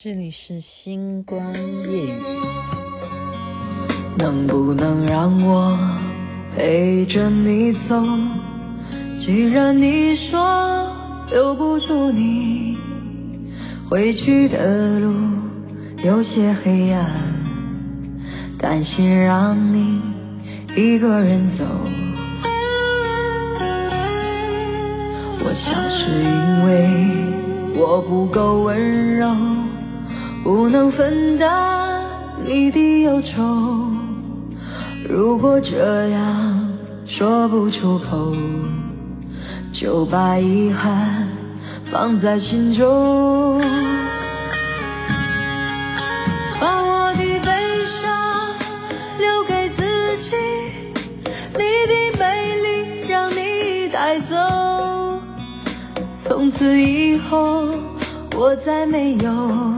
这里是星光夜语，能不能让我陪着你走？既然你说留不住你，回去的路有些黑暗，担心让你一个人走。我想是因为我不够温柔。不能分担你的忧愁，如果这样说不出口，就把遗憾放在心中。把我的悲伤留给自己，你的美丽让你带走。从此以后，我再没有。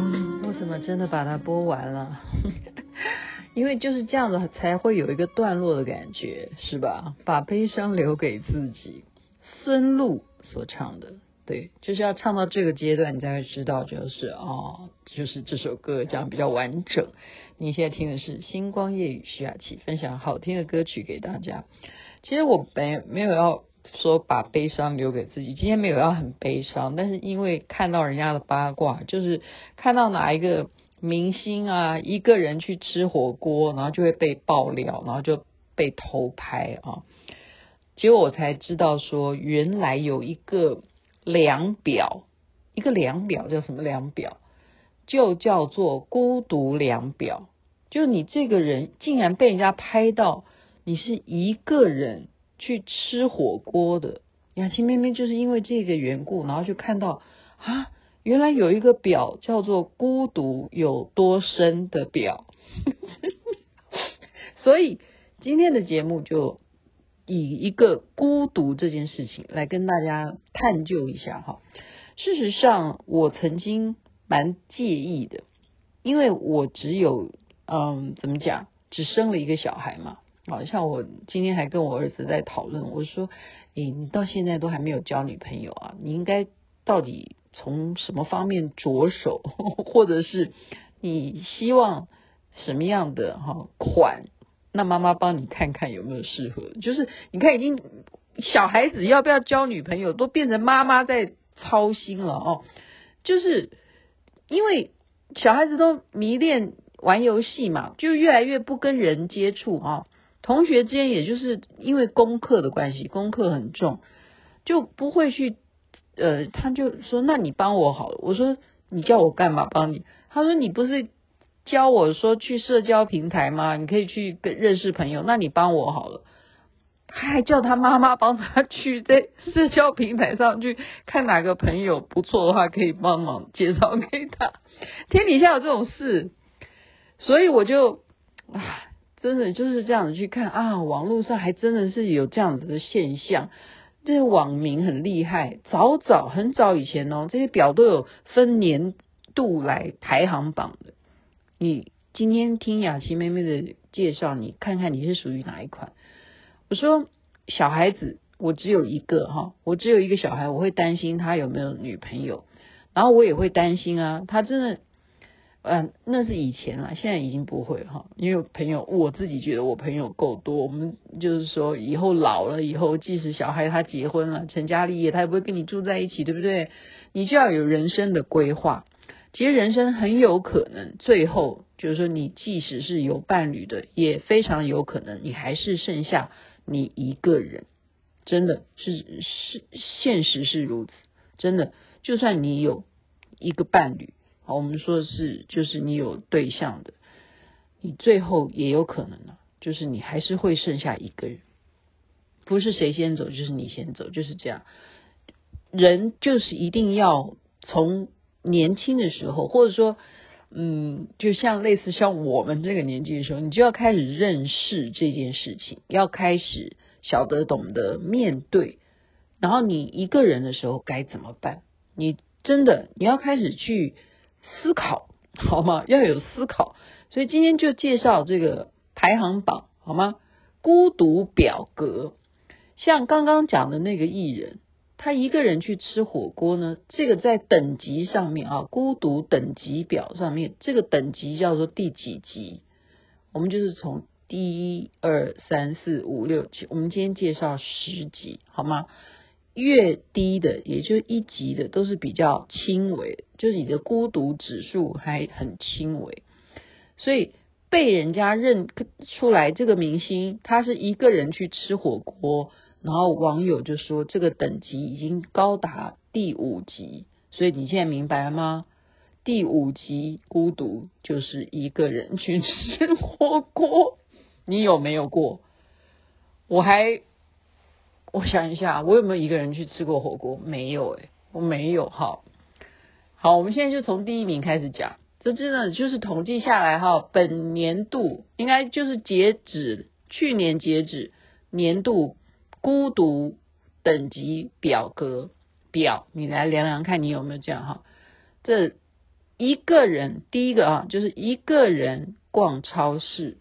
真的把它播完了？因为就是这样子才会有一个段落的感觉，是吧？把悲伤留给自己，孙露所唱的，对，就是要唱到这个阶段，你才会知道，就是哦，就是这首歌这样比较完整。你现在听的是星光夜雨徐雅琪分享好听的歌曲给大家。其实我没没有要说把悲伤留给自己，今天没有要很悲伤，但是因为看到人家的八卦，就是看到哪一个。明星啊，一个人去吃火锅，然后就会被爆料，然后就被偷拍啊。结果我才知道说，原来有一个量表，一个量表叫什么量表？就叫做孤独量表。就你这个人竟然被人家拍到，你是一个人去吃火锅的。雅琪妹妹就是因为这个缘故，然后就看到啊。原来有一个表叫做“孤独有多深”的表，所以今天的节目就以一个孤独这件事情来跟大家探究一下哈。事实上，我曾经蛮介意的，因为我只有嗯，怎么讲，只生了一个小孩嘛。好像我今天还跟我儿子在讨论，我说：“诶，你到现在都还没有交女朋友啊？你应该到底？”从什么方面着手，或者是你希望什么样的哈款？那妈妈帮你看看有没有适合。就是你看，已经小孩子要不要交女朋友，都变成妈妈在操心了哦。就是因为小孩子都迷恋玩游戏嘛，就越来越不跟人接触啊。同学之间也就是因为功课的关系，功课很重，就不会去。呃，他就说：“那你帮我好了。”我说：“你叫我干嘛帮你？”他说：“你不是教我说去社交平台吗？你可以去跟认识朋友。那你帮我好了。”他还叫他妈妈帮他去在社交平台上去看哪个朋友不错的话，可以帮忙介绍给他。天底下有这种事，所以我就啊，真的就是这样子去看啊，网络上还真的是有这样子的现象。这些网民很厉害，早早很早以前哦，这些表都有分年度来排行榜的。你今天听雅琪妹妹的介绍，你看看你是属于哪一款？我说小孩子，我只有一个哈，我只有一个小孩，我会担心他有没有女朋友，然后我也会担心啊，他真的。嗯，那是以前啦，现在已经不会哈。因为朋友，我自己觉得我朋友够多。我们就是说，以后老了以后，即使小孩他结婚了，成家立业，他也不会跟你住在一起，对不对？你就要有人生的规划。其实人生很有可能最后就是说，你即使是有伴侣的，也非常有可能你还是剩下你一个人。真的是是现实是如此，真的，就算你有一个伴侣。好，我们说的是，就是你有对象的，你最后也有可能呢，就是你还是会剩下一个人，不是谁先走，就是你先走，就是这样。人就是一定要从年轻的时候，或者说，嗯，就像类似像我们这个年纪的时候，你就要开始认识这件事情，要开始晓得懂得面对。然后你一个人的时候该怎么办？你真的你要开始去思考，好吗？要有思考。所以今天就介绍这个排行榜，好吗？孤独表格，像刚刚讲的那个艺人。他一个人去吃火锅呢，这个在等级上面啊，孤独等级表上面，这个等级叫做第几级？我们就是从第一、二、三、四、五、六、七，我们今天介绍十级，好吗？越低的，也就一级的，都是比较轻微，就是你的孤独指数还很轻微，所以被人家认出来这个明星，他是一个人去吃火锅。然后网友就说，这个等级已经高达第五级，所以你现在明白了吗？第五级孤独就是一个人去吃火锅，你有没有过？我还我想一下，我有没有一个人去吃过火锅？没有诶，我没有。好，好，我们现在就从第一名开始讲。这真的就是统计下来哈，本年度应该就是截止去年截止年度。孤独等级表格表，你来量量看，你有没有这样哈？这一个人，第一个啊，就是一个人逛超市，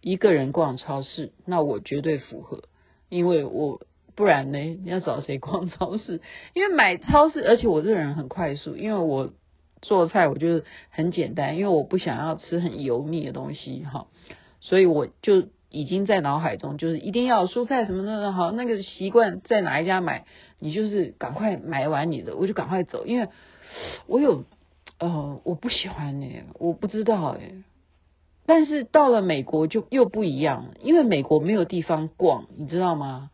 一个人逛超市，那我绝对符合，因为我不然呢，你要找谁逛超市？因为买超市，而且我这个人很快速，因为我做菜我觉得很简单，因为我不想要吃很油腻的东西哈，所以我就。已经在脑海中，就是一定要蔬菜什么的好，那个习惯在哪一家买，你就是赶快买完你的，我就赶快走，因为我有呃我不喜欢呢，我不知道哎，但是到了美国就又不一样了，因为美国没有地方逛，你知道吗？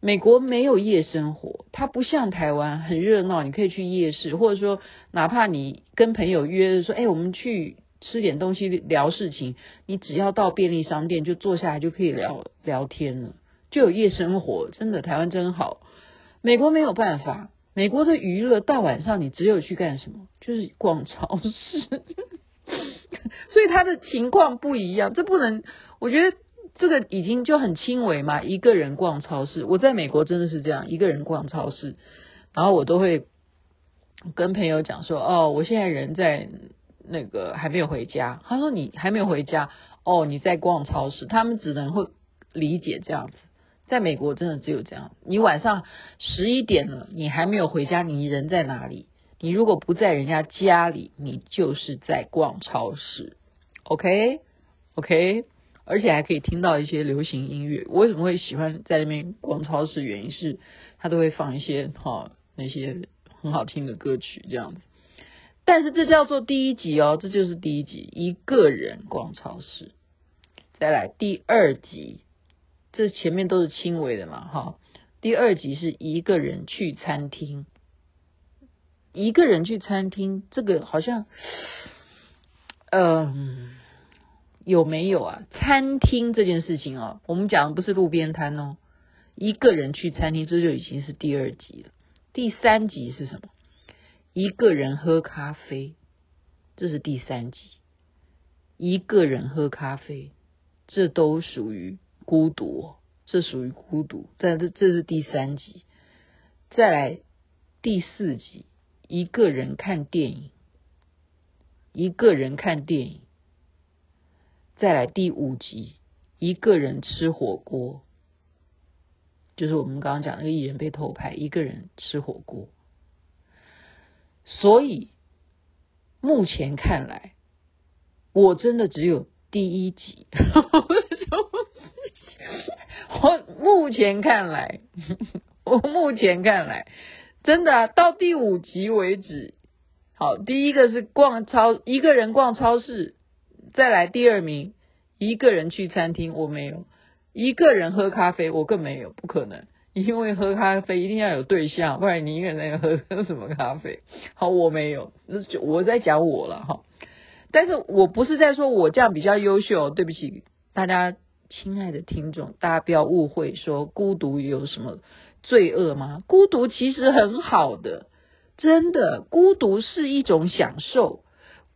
美国没有夜生活，它不像台湾很热闹，你可以去夜市，或者说哪怕你跟朋友约说，哎，我们去。吃点东西聊事情，你只要到便利商店就坐下来就可以聊聊天了，就有夜生活。真的，台湾真好。美国没有办法，美国的娱乐大晚上你只有去干什么？就是逛超市。所以他的情况不一样，这不能。我觉得这个已经就很轻微嘛，一个人逛超市。我在美国真的是这样，一个人逛超市，然后我都会跟朋友讲说：“哦，我现在人在。”那个还没有回家，他说你还没有回家哦，你在逛超市，他们只能会理解这样子。在美国真的只有这样，你晚上十一点了，你还没有回家，你人在哪里？你如果不在人家家里，你就是在逛超市。OK OK，而且还可以听到一些流行音乐。我为什么会喜欢在那边逛超市？原因是他都会放一些哈、那些很好听的歌曲这样子。但是这叫做第一集哦，这就是第一集，一个人逛超市。再来第二集，这前面都是轻微的嘛，哈。第二集是一个人去餐厅，一个人去餐厅，这个好像，嗯，有没有啊？餐厅这件事情哦，我们讲的不是路边摊哦，一个人去餐厅，这就已经是第二集了。第三集是什么？一个人喝咖啡，这是第三集。一个人喝咖啡，这都属于孤独，这属于孤独。但这这是第三集。再来第四集，一个人看电影，一个人看电影。再来第五集，一个人吃火锅，就是我们刚刚讲那个艺人被偷拍，一个人吃火锅。所以目前看来，我真的只有第一集。我目前看来，我目前看来，真的啊，到第五集为止。好，第一个是逛超一个人逛超市，再来第二名，一个人去餐厅，我没有；一个人喝咖啡，我更没有，不可能。因为喝咖啡一定要有对象，不然你一个人喝喝什么咖啡？好，我没有，那就我在讲我了哈。但是我不是在说我这样比较优秀，对不起大家，亲爱的听众，大家不要误会，说孤独有什么罪恶吗？孤独其实很好的，真的，孤独是一种享受，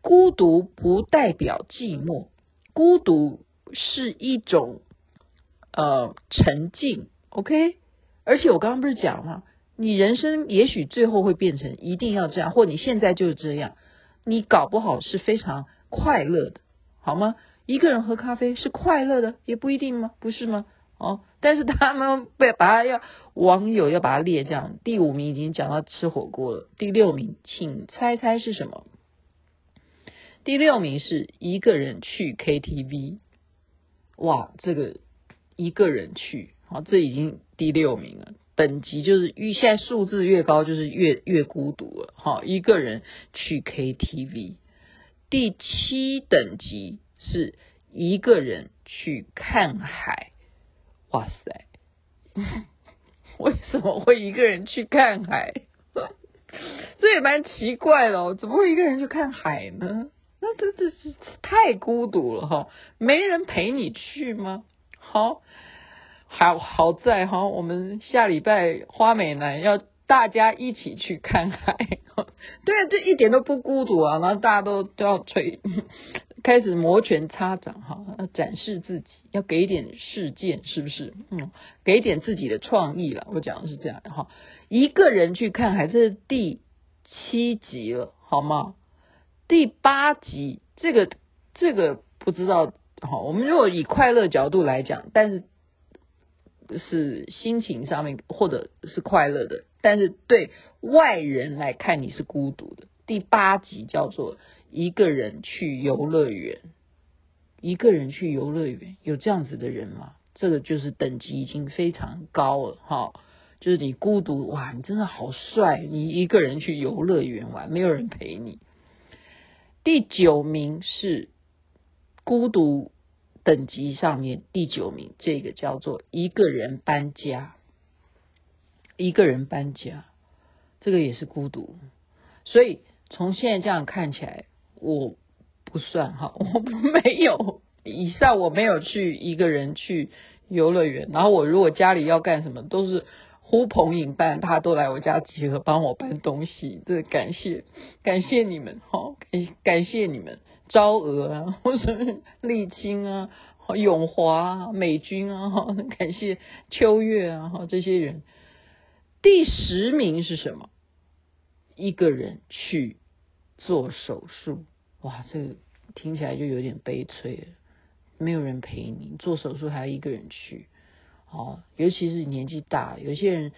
孤独不代表寂寞，孤独是一种呃沉静，OK。而且我刚刚不是讲吗？你人生也许最后会变成一定要这样，或你现在就是这样，你搞不好是非常快乐的，好吗？一个人喝咖啡是快乐的，也不一定吗？不是吗？哦，但是他们被把他要网友要把它列这样，第五名已经讲到吃火锅了，第六名，请猜猜是什么？第六名是一个人去 KTV，哇，这个一个人去，好，这已经第六名了，等级就是越现在数字越高，就是越越孤独了，好，一个人去 KTV，第七等级是一个人去看海。哇塞，为什么会一个人去看海？这也蛮奇怪的哦，怎么会一个人去看海呢？那这这是太孤独了哈，没人陪你去吗？好，好好在哈，我们下礼拜花美男要大家一起去看海，对啊，这一点都不孤独啊，然后大家都都要吹。开始摩拳擦掌哈，展示自己，要给一点事件，是不是？嗯，给点自己的创意了。我讲的是这样哈，一个人去看海，这是第七集了，好吗？第八集，这个这个不知道哈。我们如果以快乐角度来讲，但是是心情上面或者是快乐的，但是对外人来看你是孤独的。第八集叫做。一个人去游乐园，一个人去游乐园，有这样子的人吗？这个就是等级已经非常高了哈，就是你孤独哇，你真的好帅，你一个人去游乐园玩，没有人陪你。第九名是孤独等级上面第九名，这个叫做一个人搬家，一个人搬家，这个也是孤独，所以从现在这样看起来。我不算哈，我没有以上，我没有去一个人去游乐园。然后我如果家里要干什么，都是呼朋引伴，他都来我家集合，帮我搬东西。这，感谢感谢你们哈，感感谢你们，朝娥啊，或者丽青啊，永华啊，美军啊，哈，感谢秋月啊，哈，这些人。第十名是什么？一个人去。做手术，哇，这个听起来就有点悲催了。没有人陪你做手术，还要一个人去，哦，尤其是年纪大，有些人，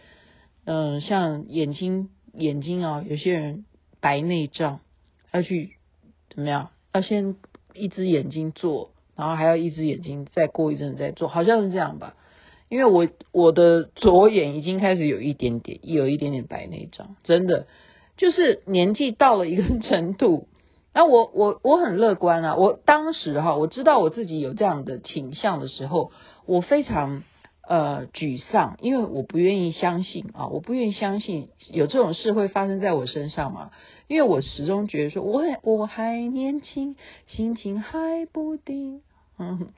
嗯、像眼睛眼睛啊，有些人白内障要去怎么样？要先一只眼睛做，然后还要一只眼睛再过一阵再做，好像是这样吧？因为我我的左眼已经开始有一点点有一点点白内障，真的。就是年纪到了一个程度，那我我我很乐观啊！我当时哈，我知道我自己有这样的倾向的时候，我非常呃沮丧，因为我不愿意相信啊，我不愿意相信有这种事会发生在我身上嘛，因为我始终觉得说我我还年轻，心情还不定，嗯，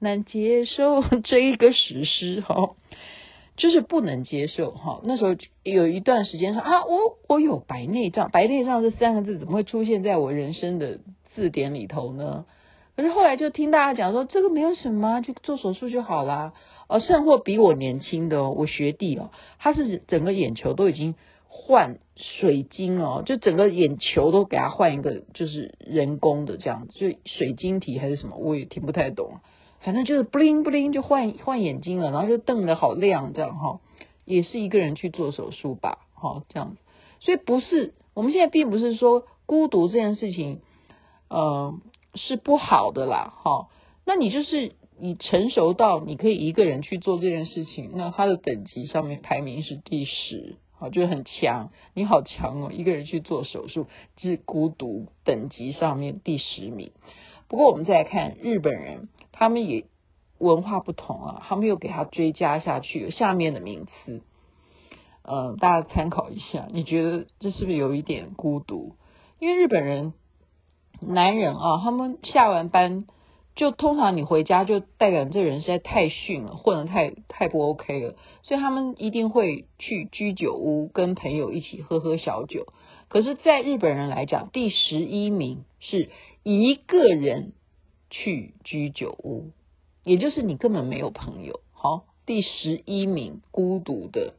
难接受这一个事实哈。就是不能接受哈，那时候有一段时间说啊，我我有白内障，白内障这三个字怎么会出现在我人生的字典里头呢？可是后来就听大家讲说，这个没有什么，就做手术就好啦。哦，甚或比我年轻的哦，我学弟哦，他是整个眼球都已经换水晶哦，就整个眼球都给他换一个，就是人工的这样子，就水晶体还是什么，我也听不太懂。反正就是不灵不灵就换换眼睛了，然后就瞪得好亮，这样哈，也是一个人去做手术吧，哈，这样子。所以不是我们现在并不是说孤独这件事情，呃，是不好的啦，哈。那你就是你成熟到你可以一个人去做这件事情，那他的等级上面排名是第十，好，就很强，你好强哦，一个人去做手术，是孤独等级上面第十名。不过我们再来看日本人。他们也文化不同啊，他们又给他追加下去下面的名词，嗯，大家参考一下。你觉得这是不是有一点孤独？因为日本人男人啊，他们下完班就通常你回家就代表这人实在太逊了，混得太太不 OK 了，所以他们一定会去居酒屋跟朋友一起喝喝小酒。可是，在日本人来讲，第十一名是一个人去居酒屋，也就是你根本没有朋友。好，第十一名，孤独的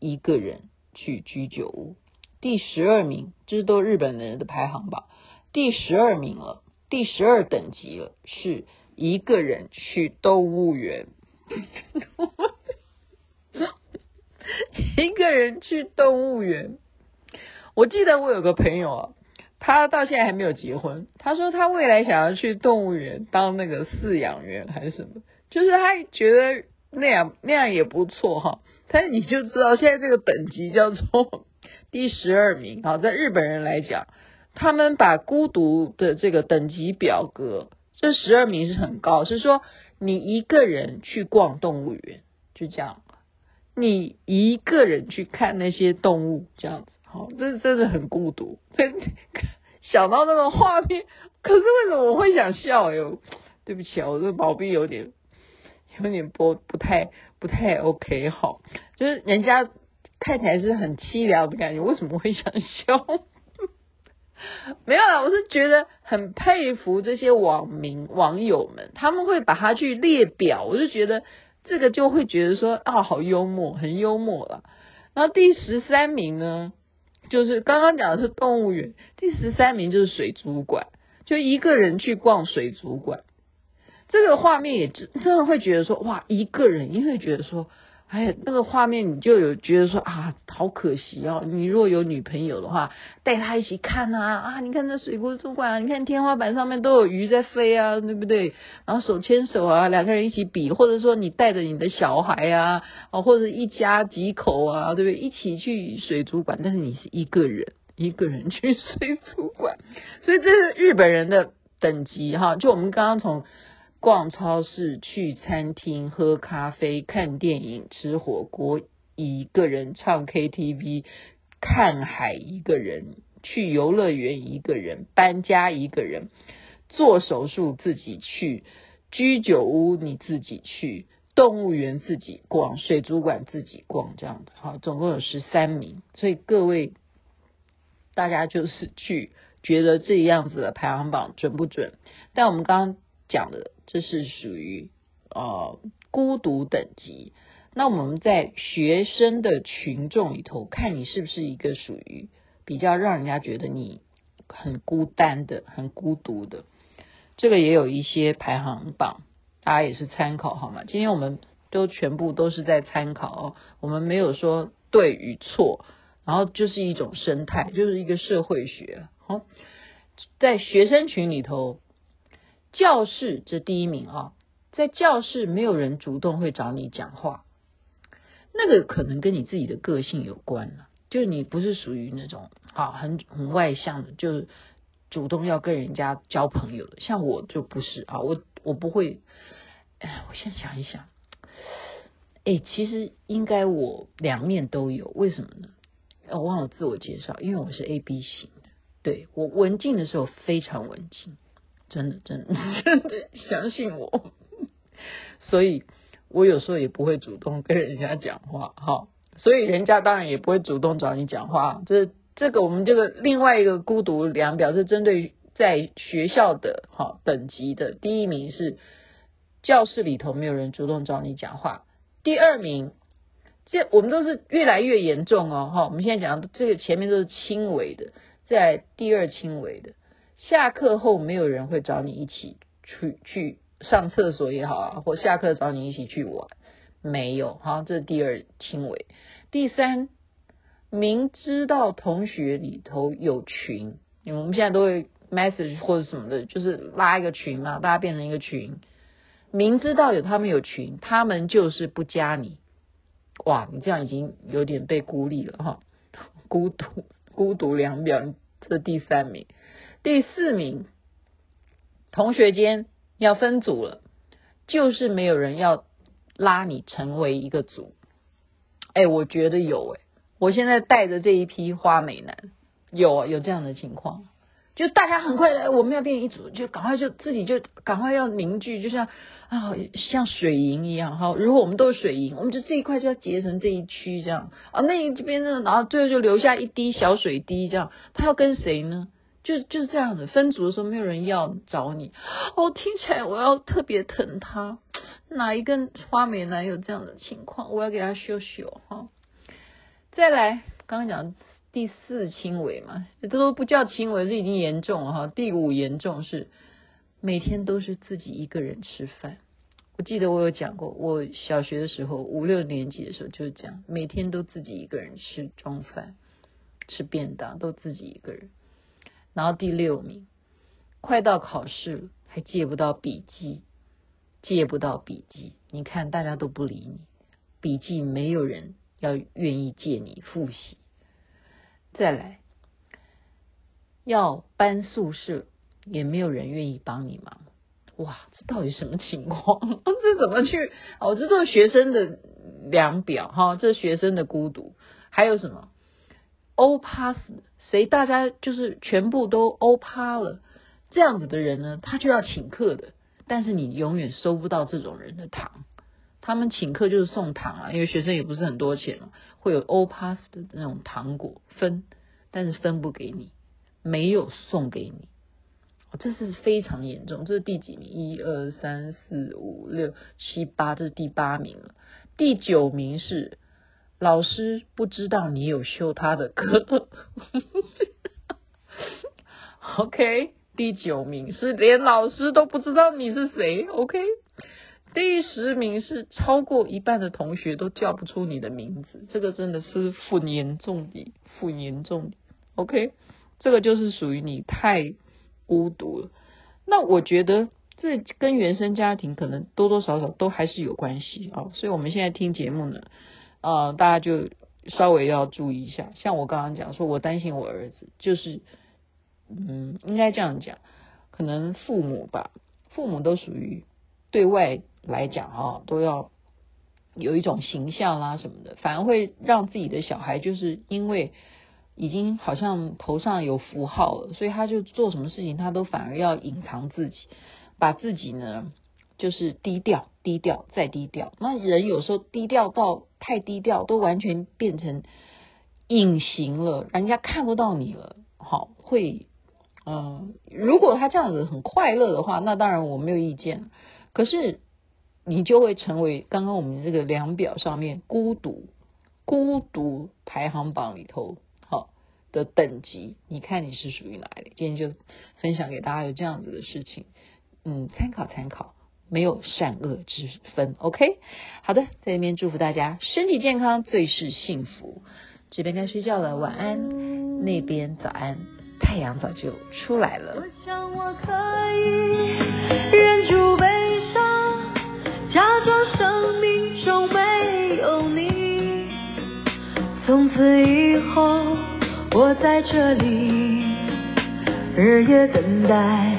一个人去居酒屋。第十二名，这是都日本人的排行榜，第十二名了，第十二等级了，是一个人去动物园。一个人去动物园，我记得我有个朋友啊，他到现在还没有结婚。他说他未来想要去动物园当那个饲养员还是什么，就是他觉得那样那样也不错哈。但是你就知道现在这个等级叫做第十二名啊，在日本人来讲，他们把孤独的这个等级表格，这十二名是很高，是说你一个人去逛动物园，就这样。你一个人去看那些动物，这样子，好，这真的很孤独。想到那个画面，可是为什么我会想笑？哟，对不起啊，我这个毛病有点，有点不不太不太 OK。好，就是人家太太是很凄凉的感觉，为什么会想笑？没有啦，我是觉得很佩服这些网民网友们，他们会把它去列表，我就觉得。这个就会觉得说啊，好幽默，很幽默了。然后第十三名呢，就是刚刚讲的是动物园，第十三名就是水族馆，就一个人去逛水族馆。这个画面也真真的会觉得说哇，一个人，因为觉得说。哎，那个画面你就有觉得说啊，好可惜哦。你如果有女朋友的话，带她一起看啊啊！你看这水族馆啊，你看天花板上面都有鱼在飞啊，对不对？然后手牵手啊，两个人一起比，或者说你带着你的小孩啊，啊，或者一家几口啊，对不对？一起去水族馆，但是你是一个人，一个人去 水族馆，所以这是日本人的等级哈。就我们刚刚从。逛超市、去餐厅、喝咖啡、看电影、吃火锅，一个人唱 KTV、看海，一个人去游乐园，一个人搬家，一个人做手术，自己去居酒屋，你自己去动物园，自己逛水族馆，自己逛，这样子好，总共有十三名。所以各位大家就是去觉得这样子的排行榜准不准？但我们刚刚讲的。这是属于呃孤独等级。那我们在学生的群众里头，看你是不是一个属于比较让人家觉得你很孤单的、很孤独的。这个也有一些排行榜，大家也是参考好吗？今天我们都全部都是在参考哦，我们没有说对与错，然后就是一种生态，就是一个社会学。好，在学生群里头。教室这第一名啊，在教室没有人主动会找你讲话，那个可能跟你自己的个性有关了，就是你不是属于那种啊很很外向的，就是主动要跟人家交朋友的。像我就不是啊，我我不会。哎，我先想一想，哎，其实应该我两面都有，为什么呢？我忘了自我介绍，因为我是 AB 型的，对，我文静的时候非常文静。真的，真的，真的相信我，所以我有时候也不会主动跟人家讲话，哈，所以人家当然也不会主动找你讲话。这这个我们这个另外一个孤独量表是针对在学校的哈等级的，第一名是教室里头没有人主动找你讲话，第二名，这我们都是越来越严重哦，哈，我们现在讲的这个前面都是轻微的，在第二轻微的。下课后没有人会找你一起去去上厕所也好啊，或下课找你一起去玩，没有。好，这是第二轻微。第三，明知道同学里头有群，我们现在都会 message 或者什么的，就是拉一个群嘛，大家变成一个群。明知道有他们有群，他们就是不加你。哇，你这样已经有点被孤立了哈，孤独孤独两表，这第三名。第四名，同学间要分组了，就是没有人要拉你成为一个组。哎，我觉得有哎，我现在带着这一批花美男，有有这样的情况，就大家很快的，我们要变一组，就赶快就自己就赶快要凝聚，就像啊像水银一样哈。如果我们都是水银，我们就这一块就要结成这一区这样啊，那一边呢，然后最后就留下一滴小水滴这样，他要跟谁呢？就就是这样子。分组的时候没有人要找你，哦，听起来我要特别疼他。哪一个花美男有这样的情况？我要给他修修哈。再来，刚刚讲第四轻微嘛，这都不叫轻微，这已经严重了哈。第五严重是每天都是自己一个人吃饭。我记得我有讲过，我小学的时候五六年级的时候就是这样，每天都自己一个人吃中饭，吃便当都自己一个人。然后第六名，快到考试了还借不到笔记，借不到笔记，你看大家都不理你，笔记没有人要愿意借你复习。再来，要搬宿舍也没有人愿意帮你忙。哇，这到底什么情况？这怎么去？哦，这都是学生的量表哈，这是学生的孤独。还有什么欧趴死？谁大家就是全部都欧趴了？这样子的人呢，他就要请客的，但是你永远收不到这种人的糖。他们请客就是送糖啊，因为学生也不是很多钱嘛，会有欧趴死的那种糖果分，但是分不给你，没有送给你。这是非常严重，这是第几名？一二三四五六七八，这是第八名了。第九名是老师不知道你有修他的课。OK，第九名是连老师都不知道你是谁。OK，第十名是超过一半的同学都叫不出你的名字，这个真的是很严重的，很严重的。OK，这个就是属于你太。孤独了，那我觉得这跟原生家庭可能多多少少都还是有关系啊，所以我们现在听节目呢，呃，大家就稍微要注意一下。像我刚刚讲说，我担心我儿子，就是，嗯，应该这样讲，可能父母吧，父母都属于对外来讲啊，都要有一种形象啦什么的，反而会让自己的小孩就是因为。已经好像头上有符号了，所以他就做什么事情，他都反而要隐藏自己，把自己呢就是低调、低调再低调。那人有时候低调到太低调，都完全变成隐形了，人家看不到你了。好，会，嗯，如果他这样子很快乐的话，那当然我没有意见。可是你就会成为刚刚我们这个量表上面孤独、孤独排行榜里头。的等级，你看你是属于哪里？今天就分享给大家有这样子的事情，嗯，参考参考，没有善恶之分，OK？好的，在这边祝福大家身体健康，最是幸福。这边该睡觉了，晚安。那边早安，太阳早就出来了。我想我可以忍住悲伤，假装生命中没有你，从此以后。我在这里，日夜等待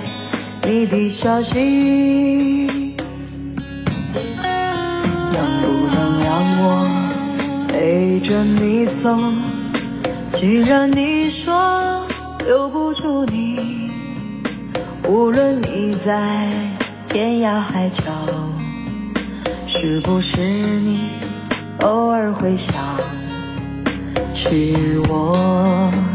你的消息。着你走？既然你说留不住你，无论你在天涯海角，是不是你偶尔会想？起我。